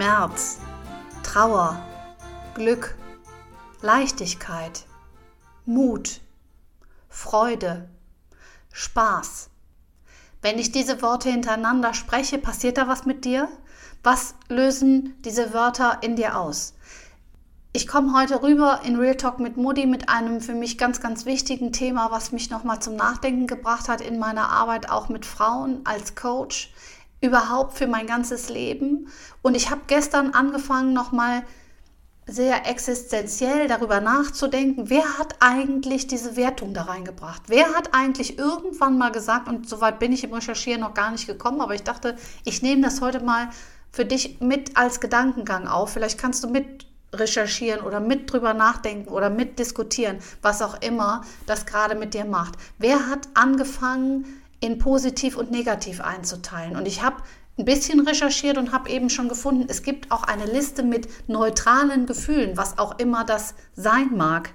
Schmerz, Trauer, Glück, Leichtigkeit, Mut, Freude, Spaß. Wenn ich diese Worte hintereinander spreche, passiert da was mit dir? Was lösen diese Wörter in dir aus? Ich komme heute rüber in Real Talk mit Moody mit einem für mich ganz, ganz wichtigen Thema, was mich nochmal zum Nachdenken gebracht hat in meiner Arbeit auch mit Frauen als Coach, überhaupt für mein ganzes Leben. Und ich habe gestern angefangen, nochmal sehr existenziell darüber nachzudenken, wer hat eigentlich diese Wertung da reingebracht? Wer hat eigentlich irgendwann mal gesagt, und soweit bin ich im Recherchieren noch gar nicht gekommen, aber ich dachte, ich nehme das heute mal für dich mit als Gedankengang auf. Vielleicht kannst du mit recherchieren oder mit drüber nachdenken oder mit diskutieren, was auch immer das gerade mit dir macht. Wer hat angefangen, in positiv und negativ einzuteilen? Und ich habe ein bisschen recherchiert und habe eben schon gefunden, es gibt auch eine Liste mit neutralen Gefühlen, was auch immer das sein mag.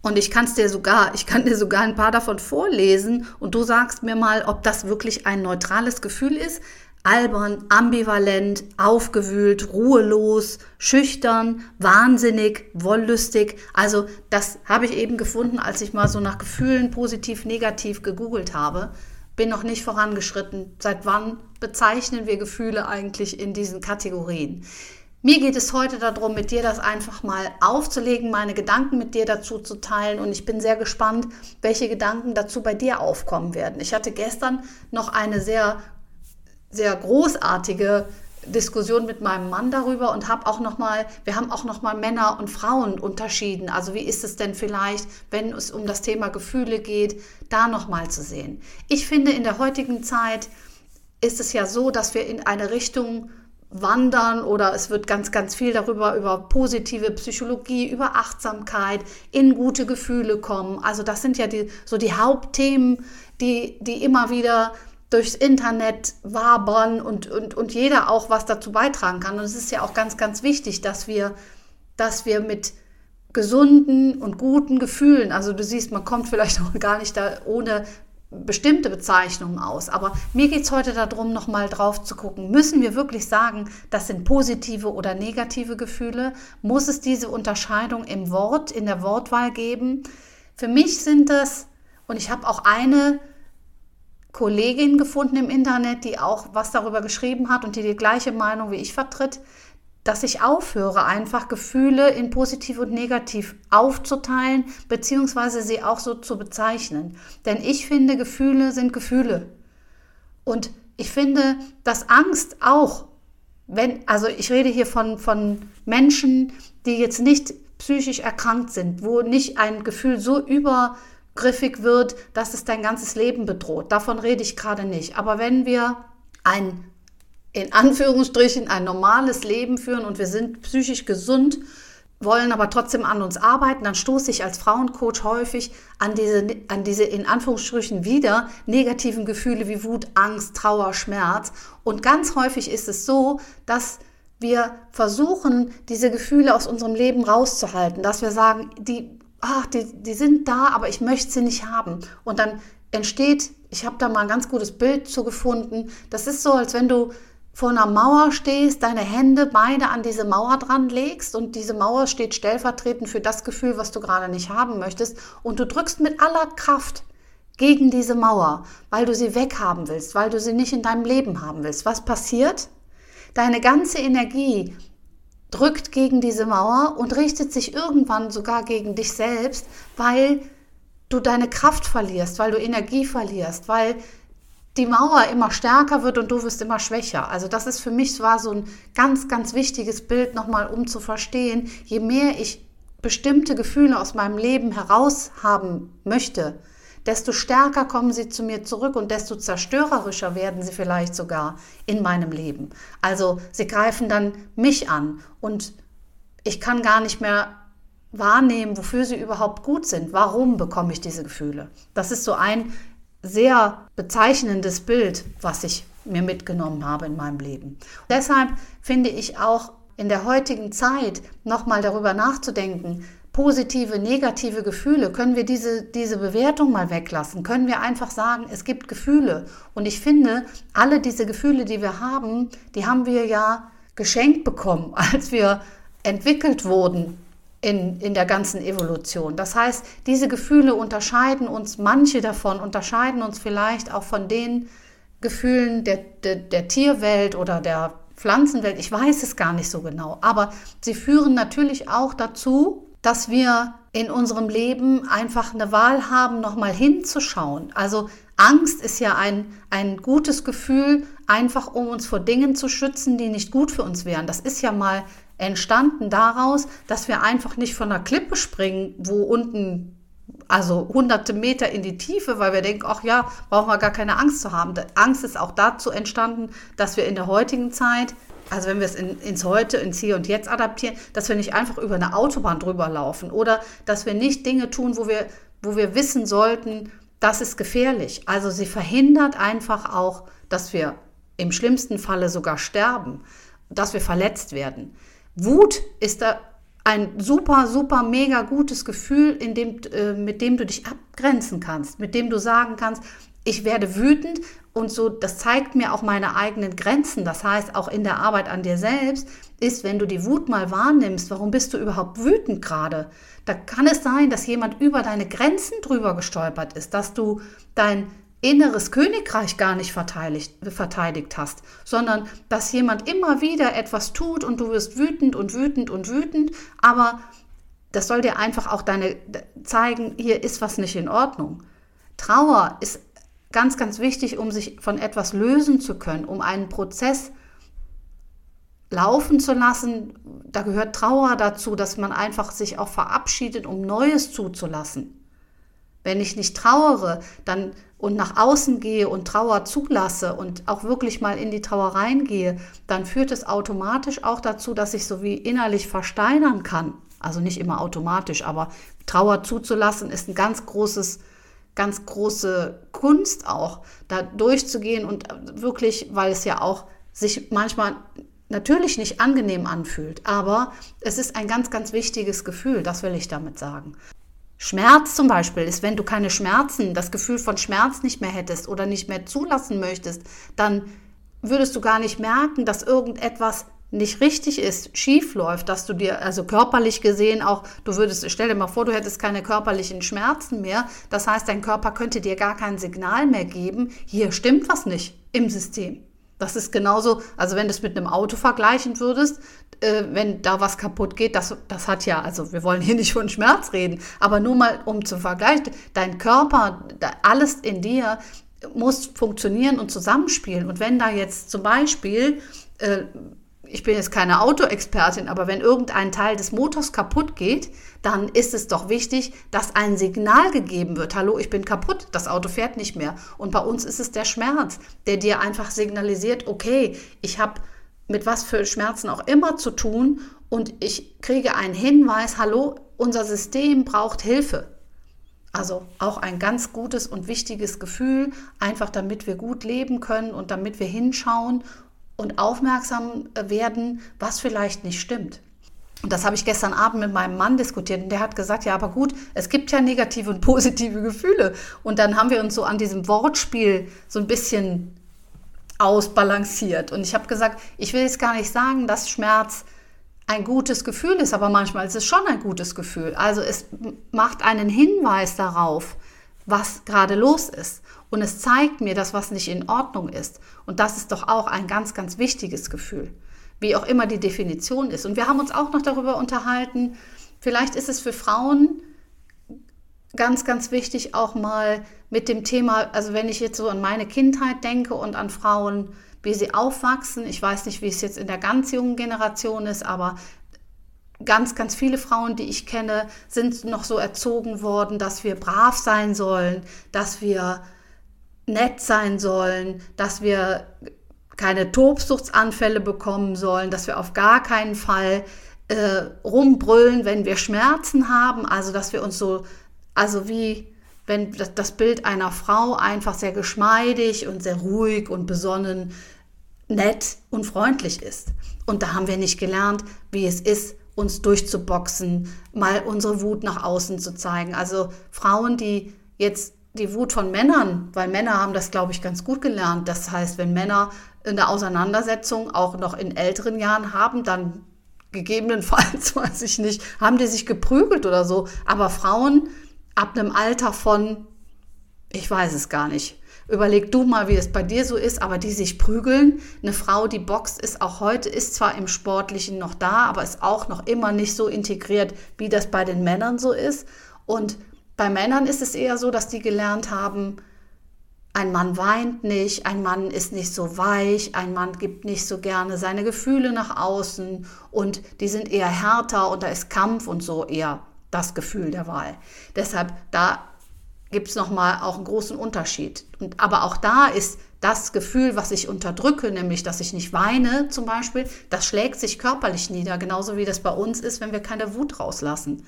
Und ich kann dir sogar, ich kann dir sogar ein paar davon vorlesen und du sagst mir mal, ob das wirklich ein neutrales Gefühl ist. Albern, ambivalent, aufgewühlt, ruhelos, schüchtern, wahnsinnig, wollüstig. Also das habe ich eben gefunden, als ich mal so nach Gefühlen positiv, negativ gegoogelt habe bin noch nicht vorangeschritten. Seit wann bezeichnen wir Gefühle eigentlich in diesen Kategorien? Mir geht es heute darum, mit dir das einfach mal aufzulegen, meine Gedanken mit dir dazu zu teilen und ich bin sehr gespannt, welche Gedanken dazu bei dir aufkommen werden. Ich hatte gestern noch eine sehr, sehr großartige Diskussion mit meinem Mann darüber und habe auch noch mal, wir haben auch noch mal Männer und Frauen unterschieden. Also wie ist es denn vielleicht, wenn es um das Thema Gefühle geht, da noch mal zu sehen. Ich finde in der heutigen Zeit ist es ja so, dass wir in eine Richtung wandern oder es wird ganz, ganz viel darüber, über positive Psychologie, über Achtsamkeit, in gute Gefühle kommen. Also das sind ja die, so die Hauptthemen, die, die immer wieder durchs Internet wabern und, und, und jeder auch was dazu beitragen kann. Und es ist ja auch ganz, ganz wichtig, dass wir, dass wir mit gesunden und guten Gefühlen, also du siehst, man kommt vielleicht auch gar nicht da ohne bestimmte Bezeichnungen aus. Aber mir geht es heute darum, nochmal drauf zu gucken, müssen wir wirklich sagen, das sind positive oder negative Gefühle? Muss es diese Unterscheidung im Wort, in der Wortwahl geben? Für mich sind das, und ich habe auch eine Kollegin gefunden im Internet, die auch was darüber geschrieben hat und die die gleiche Meinung wie ich vertritt, dass ich aufhöre, einfach Gefühle in positiv und negativ aufzuteilen, beziehungsweise sie auch so zu bezeichnen. Denn ich finde, Gefühle sind Gefühle. Und ich finde, dass Angst auch, wenn, also ich rede hier von, von Menschen, die jetzt nicht psychisch erkrankt sind, wo nicht ein Gefühl so über griffig wird, dass es dein ganzes Leben bedroht. Davon rede ich gerade nicht. Aber wenn wir ein, in Anführungsstrichen, ein normales Leben führen und wir sind psychisch gesund, wollen aber trotzdem an uns arbeiten, dann stoße ich als Frauencoach häufig an diese, an diese in Anführungsstrichen wieder negativen Gefühle wie Wut, Angst, Trauer, Schmerz. Und ganz häufig ist es so, dass wir versuchen, diese Gefühle aus unserem Leben rauszuhalten, dass wir sagen, die ach, die, die sind da, aber ich möchte sie nicht haben. Und dann entsteht, ich habe da mal ein ganz gutes Bild zu gefunden, das ist so, als wenn du vor einer Mauer stehst, deine Hände beide an diese Mauer dran legst und diese Mauer steht stellvertretend für das Gefühl, was du gerade nicht haben möchtest und du drückst mit aller Kraft gegen diese Mauer, weil du sie weghaben willst, weil du sie nicht in deinem Leben haben willst. Was passiert? Deine ganze Energie drückt gegen diese Mauer und richtet sich irgendwann sogar gegen dich selbst, weil du deine Kraft verlierst, weil du Energie verlierst, weil die Mauer immer stärker wird und du wirst immer schwächer. Also das ist für mich war so ein ganz, ganz wichtiges Bild nochmal, um zu verstehen, je mehr ich bestimmte Gefühle aus meinem Leben heraus haben möchte, desto stärker kommen sie zu mir zurück und desto zerstörerischer werden sie vielleicht sogar in meinem Leben. Also sie greifen dann mich an und ich kann gar nicht mehr wahrnehmen, wofür sie überhaupt gut sind. Warum bekomme ich diese Gefühle? Das ist so ein sehr bezeichnendes Bild, was ich mir mitgenommen habe in meinem Leben. Deshalb finde ich auch in der heutigen Zeit nochmal darüber nachzudenken, positive, negative Gefühle, können wir diese, diese Bewertung mal weglassen? Können wir einfach sagen, es gibt Gefühle? Und ich finde, alle diese Gefühle, die wir haben, die haben wir ja geschenkt bekommen, als wir entwickelt wurden in, in der ganzen Evolution. Das heißt, diese Gefühle unterscheiden uns, manche davon unterscheiden uns vielleicht auch von den Gefühlen der, der, der Tierwelt oder der Pflanzenwelt. Ich weiß es gar nicht so genau. Aber sie führen natürlich auch dazu, dass wir in unserem Leben einfach eine Wahl haben, nochmal hinzuschauen. Also Angst ist ja ein, ein gutes Gefühl, einfach um uns vor Dingen zu schützen, die nicht gut für uns wären. Das ist ja mal entstanden daraus, dass wir einfach nicht von der Klippe springen, wo unten also hunderte Meter in die Tiefe, weil wir denken, ach ja, brauchen wir gar keine Angst zu haben. Angst ist auch dazu entstanden, dass wir in der heutigen Zeit, also wenn wir es in, ins Heute, ins Hier und Jetzt adaptieren, dass wir nicht einfach über eine Autobahn drüber laufen oder dass wir nicht Dinge tun, wo wir, wo wir wissen sollten, das ist gefährlich. Also sie verhindert einfach auch, dass wir im schlimmsten Falle sogar sterben, dass wir verletzt werden. Wut ist da ein super, super, mega gutes Gefühl, in dem, äh, mit dem du dich abgrenzen kannst, mit dem du sagen kannst, ich werde wütend und so, das zeigt mir auch meine eigenen Grenzen. Das heißt, auch in der Arbeit an dir selbst ist, wenn du die Wut mal wahrnimmst, warum bist du überhaupt wütend gerade? Da kann es sein, dass jemand über deine Grenzen drüber gestolpert ist, dass du dein inneres Königreich gar nicht verteidigt, verteidigt hast, sondern dass jemand immer wieder etwas tut und du wirst wütend und wütend und wütend, aber das soll dir einfach auch deine zeigen, hier ist was nicht in Ordnung. Trauer ist ganz, ganz wichtig, um sich von etwas lösen zu können, um einen Prozess laufen zu lassen. Da gehört Trauer dazu, dass man einfach sich auch verabschiedet, um Neues zuzulassen. Wenn ich nicht trauere, dann und nach außen gehe und Trauer zulasse und auch wirklich mal in die Trauer reingehe, dann führt es automatisch auch dazu, dass ich so wie innerlich versteinern kann. Also nicht immer automatisch, aber Trauer zuzulassen ist ein ganz großes, ganz große Kunst auch, da durchzugehen und wirklich, weil es ja auch sich manchmal natürlich nicht angenehm anfühlt, aber es ist ein ganz, ganz wichtiges Gefühl, das will ich damit sagen. Schmerz zum Beispiel ist, wenn du keine Schmerzen, das Gefühl von Schmerz nicht mehr hättest oder nicht mehr zulassen möchtest, dann würdest du gar nicht merken, dass irgendetwas nicht richtig ist, schief läuft, dass du dir, also körperlich gesehen auch, du würdest, stell dir mal vor, du hättest keine körperlichen Schmerzen mehr. Das heißt, dein Körper könnte dir gar kein Signal mehr geben, hier stimmt was nicht im System. Das ist genauso, also wenn du es mit einem Auto vergleichen würdest, äh, wenn da was kaputt geht, das, das hat ja, also wir wollen hier nicht von Schmerz reden, aber nur mal um zu vergleichen, dein Körper, alles in dir muss funktionieren und zusammenspielen. Und wenn da jetzt zum Beispiel äh, ich bin jetzt keine Autoexpertin, aber wenn irgendein Teil des Motors kaputt geht, dann ist es doch wichtig, dass ein Signal gegeben wird. Hallo, ich bin kaputt, das Auto fährt nicht mehr. Und bei uns ist es der Schmerz, der dir einfach signalisiert, okay, ich habe mit was für Schmerzen auch immer zu tun und ich kriege einen Hinweis, hallo, unser System braucht Hilfe. Also auch ein ganz gutes und wichtiges Gefühl, einfach damit wir gut leben können und damit wir hinschauen und aufmerksam werden, was vielleicht nicht stimmt. Und das habe ich gestern Abend mit meinem Mann diskutiert und der hat gesagt, ja, aber gut, es gibt ja negative und positive Gefühle. Und dann haben wir uns so an diesem Wortspiel so ein bisschen ausbalanciert. Und ich habe gesagt, ich will jetzt gar nicht sagen, dass Schmerz ein gutes Gefühl ist, aber manchmal ist es schon ein gutes Gefühl. Also es macht einen Hinweis darauf, was gerade los ist. Und es zeigt mir, dass was nicht in Ordnung ist. Und das ist doch auch ein ganz, ganz wichtiges Gefühl. Wie auch immer die Definition ist. Und wir haben uns auch noch darüber unterhalten, vielleicht ist es für Frauen ganz, ganz wichtig auch mal mit dem Thema, also wenn ich jetzt so an meine Kindheit denke und an Frauen, wie sie aufwachsen, ich weiß nicht, wie es jetzt in der ganz jungen Generation ist, aber ganz, ganz viele Frauen, die ich kenne, sind noch so erzogen worden, dass wir brav sein sollen, dass wir nett sein sollen, dass wir keine Tobsuchtsanfälle bekommen sollen, dass wir auf gar keinen Fall äh, rumbrüllen, wenn wir Schmerzen haben, also dass wir uns so, also wie wenn das Bild einer Frau einfach sehr geschmeidig und sehr ruhig und besonnen, nett und freundlich ist. Und da haben wir nicht gelernt, wie es ist, uns durchzuboxen, mal unsere Wut nach außen zu zeigen. Also Frauen, die jetzt die Wut von Männern, weil Männer haben das, glaube ich, ganz gut gelernt. Das heißt, wenn Männer in der Auseinandersetzung auch noch in älteren Jahren haben, dann gegebenenfalls, weiß ich nicht, haben die sich geprügelt oder so. Aber Frauen ab einem Alter von, ich weiß es gar nicht, Überleg du mal, wie es bei dir so ist, aber die sich prügeln. Eine Frau, die boxt, ist auch heute, ist zwar im Sportlichen noch da, aber ist auch noch immer nicht so integriert, wie das bei den Männern so ist. Und bei Männern ist es eher so, dass die gelernt haben, ein Mann weint nicht, ein Mann ist nicht so weich, ein Mann gibt nicht so gerne seine Gefühle nach außen und die sind eher härter und da ist Kampf und so eher das Gefühl der Wahl. Deshalb, da gibt es nochmal auch einen großen Unterschied. Und, aber auch da ist das Gefühl, was ich unterdrücke, nämlich dass ich nicht weine zum Beispiel, das schlägt sich körperlich nieder, genauso wie das bei uns ist, wenn wir keine Wut rauslassen,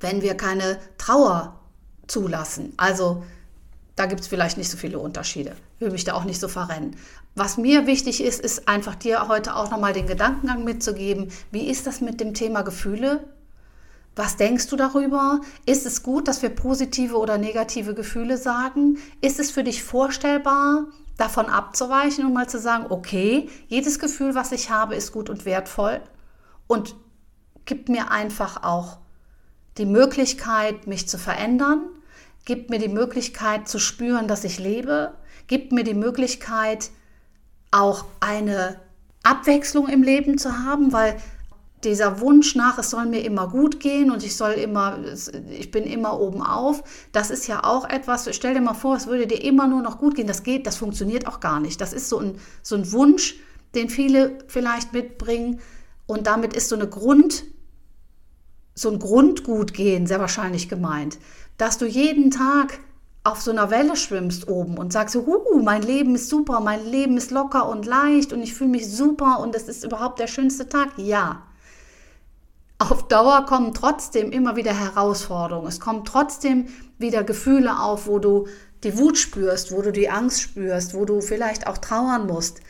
wenn wir keine Trauer zulassen. Also da gibt es vielleicht nicht so viele Unterschiede. Ich will mich da auch nicht so verrennen. Was mir wichtig ist, ist einfach dir heute auch nochmal den Gedankengang mitzugeben. Wie ist das mit dem Thema Gefühle? Was denkst du darüber? Ist es gut, dass wir positive oder negative Gefühle sagen? Ist es für dich vorstellbar, davon abzuweichen und mal zu sagen, okay, jedes Gefühl, was ich habe, ist gut und wertvoll und gibt mir einfach auch die Möglichkeit, mich zu verändern, gibt mir die Möglichkeit zu spüren, dass ich lebe, gibt mir die Möglichkeit, auch eine Abwechslung im Leben zu haben, weil dieser Wunsch nach, es soll mir immer gut gehen und ich soll immer, ich bin immer oben auf, das ist ja auch etwas, stell dir mal vor, es würde dir immer nur noch gut gehen, das geht, das funktioniert auch gar nicht. Das ist so ein, so ein Wunsch, den viele vielleicht mitbringen. Und damit ist so eine Grund, so ein Grundgutgehen sehr wahrscheinlich gemeint, dass du jeden Tag auf so einer Welle schwimmst oben und sagst, uh, mein Leben ist super, mein Leben ist locker und leicht und ich fühle mich super und es ist überhaupt der schönste Tag. Ja, auf Dauer kommen trotzdem immer wieder Herausforderungen. Es kommen trotzdem wieder Gefühle auf, wo du die Wut spürst, wo du die Angst spürst, wo du vielleicht auch trauern musst.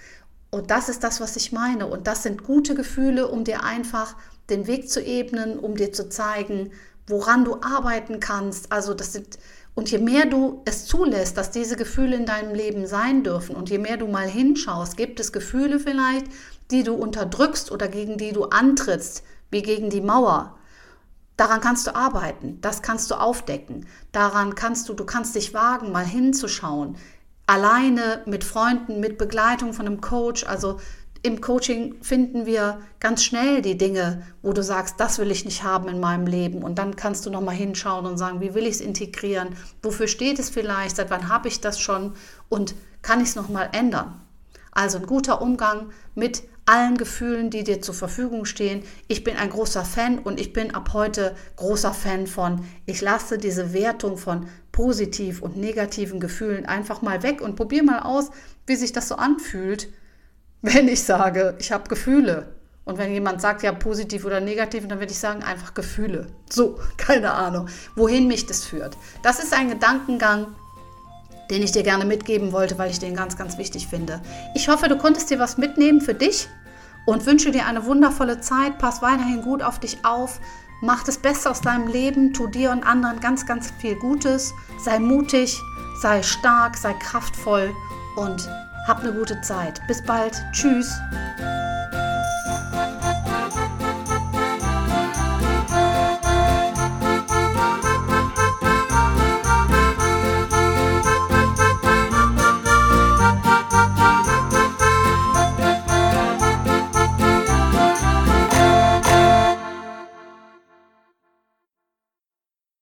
Und das ist das, was ich meine. Und das sind gute Gefühle, um dir einfach den Weg zu ebnen, um dir zu zeigen, woran du arbeiten kannst. Also das sind und je mehr du es zulässt, dass diese Gefühle in deinem Leben sein dürfen und je mehr du mal hinschaust, gibt es Gefühle vielleicht, die du unterdrückst oder gegen die du antrittst, wie gegen die Mauer. Daran kannst du arbeiten, das kannst du aufdecken. Daran kannst du, du kannst dich wagen, mal hinzuschauen. Alleine mit Freunden, mit Begleitung von einem Coach. Also im Coaching finden wir ganz schnell die Dinge, wo du sagst, das will ich nicht haben in meinem Leben. Und dann kannst du nochmal hinschauen und sagen, wie will ich es integrieren? Wofür steht es vielleicht? Seit wann habe ich das schon? Und kann ich es nochmal ändern? Also ein guter Umgang mit allen Gefühlen, die dir zur Verfügung stehen. Ich bin ein großer Fan und ich bin ab heute großer Fan von, ich lasse diese Wertung von positiv und negativen Gefühlen einfach mal weg und probiere mal aus, wie sich das so anfühlt, wenn ich sage, ich habe Gefühle. Und wenn jemand sagt, ja, positiv oder negativ, dann würde ich sagen, einfach Gefühle. So, keine Ahnung, wohin mich das führt. Das ist ein Gedankengang, den ich dir gerne mitgeben wollte, weil ich den ganz, ganz wichtig finde. Ich hoffe, du konntest dir was mitnehmen für dich und wünsche dir eine wundervolle Zeit. Pass weiterhin gut auf dich auf. Mach das Beste aus deinem Leben. Tu dir und anderen ganz, ganz viel Gutes. Sei mutig, sei stark, sei kraftvoll und hab eine gute Zeit. Bis bald. Tschüss.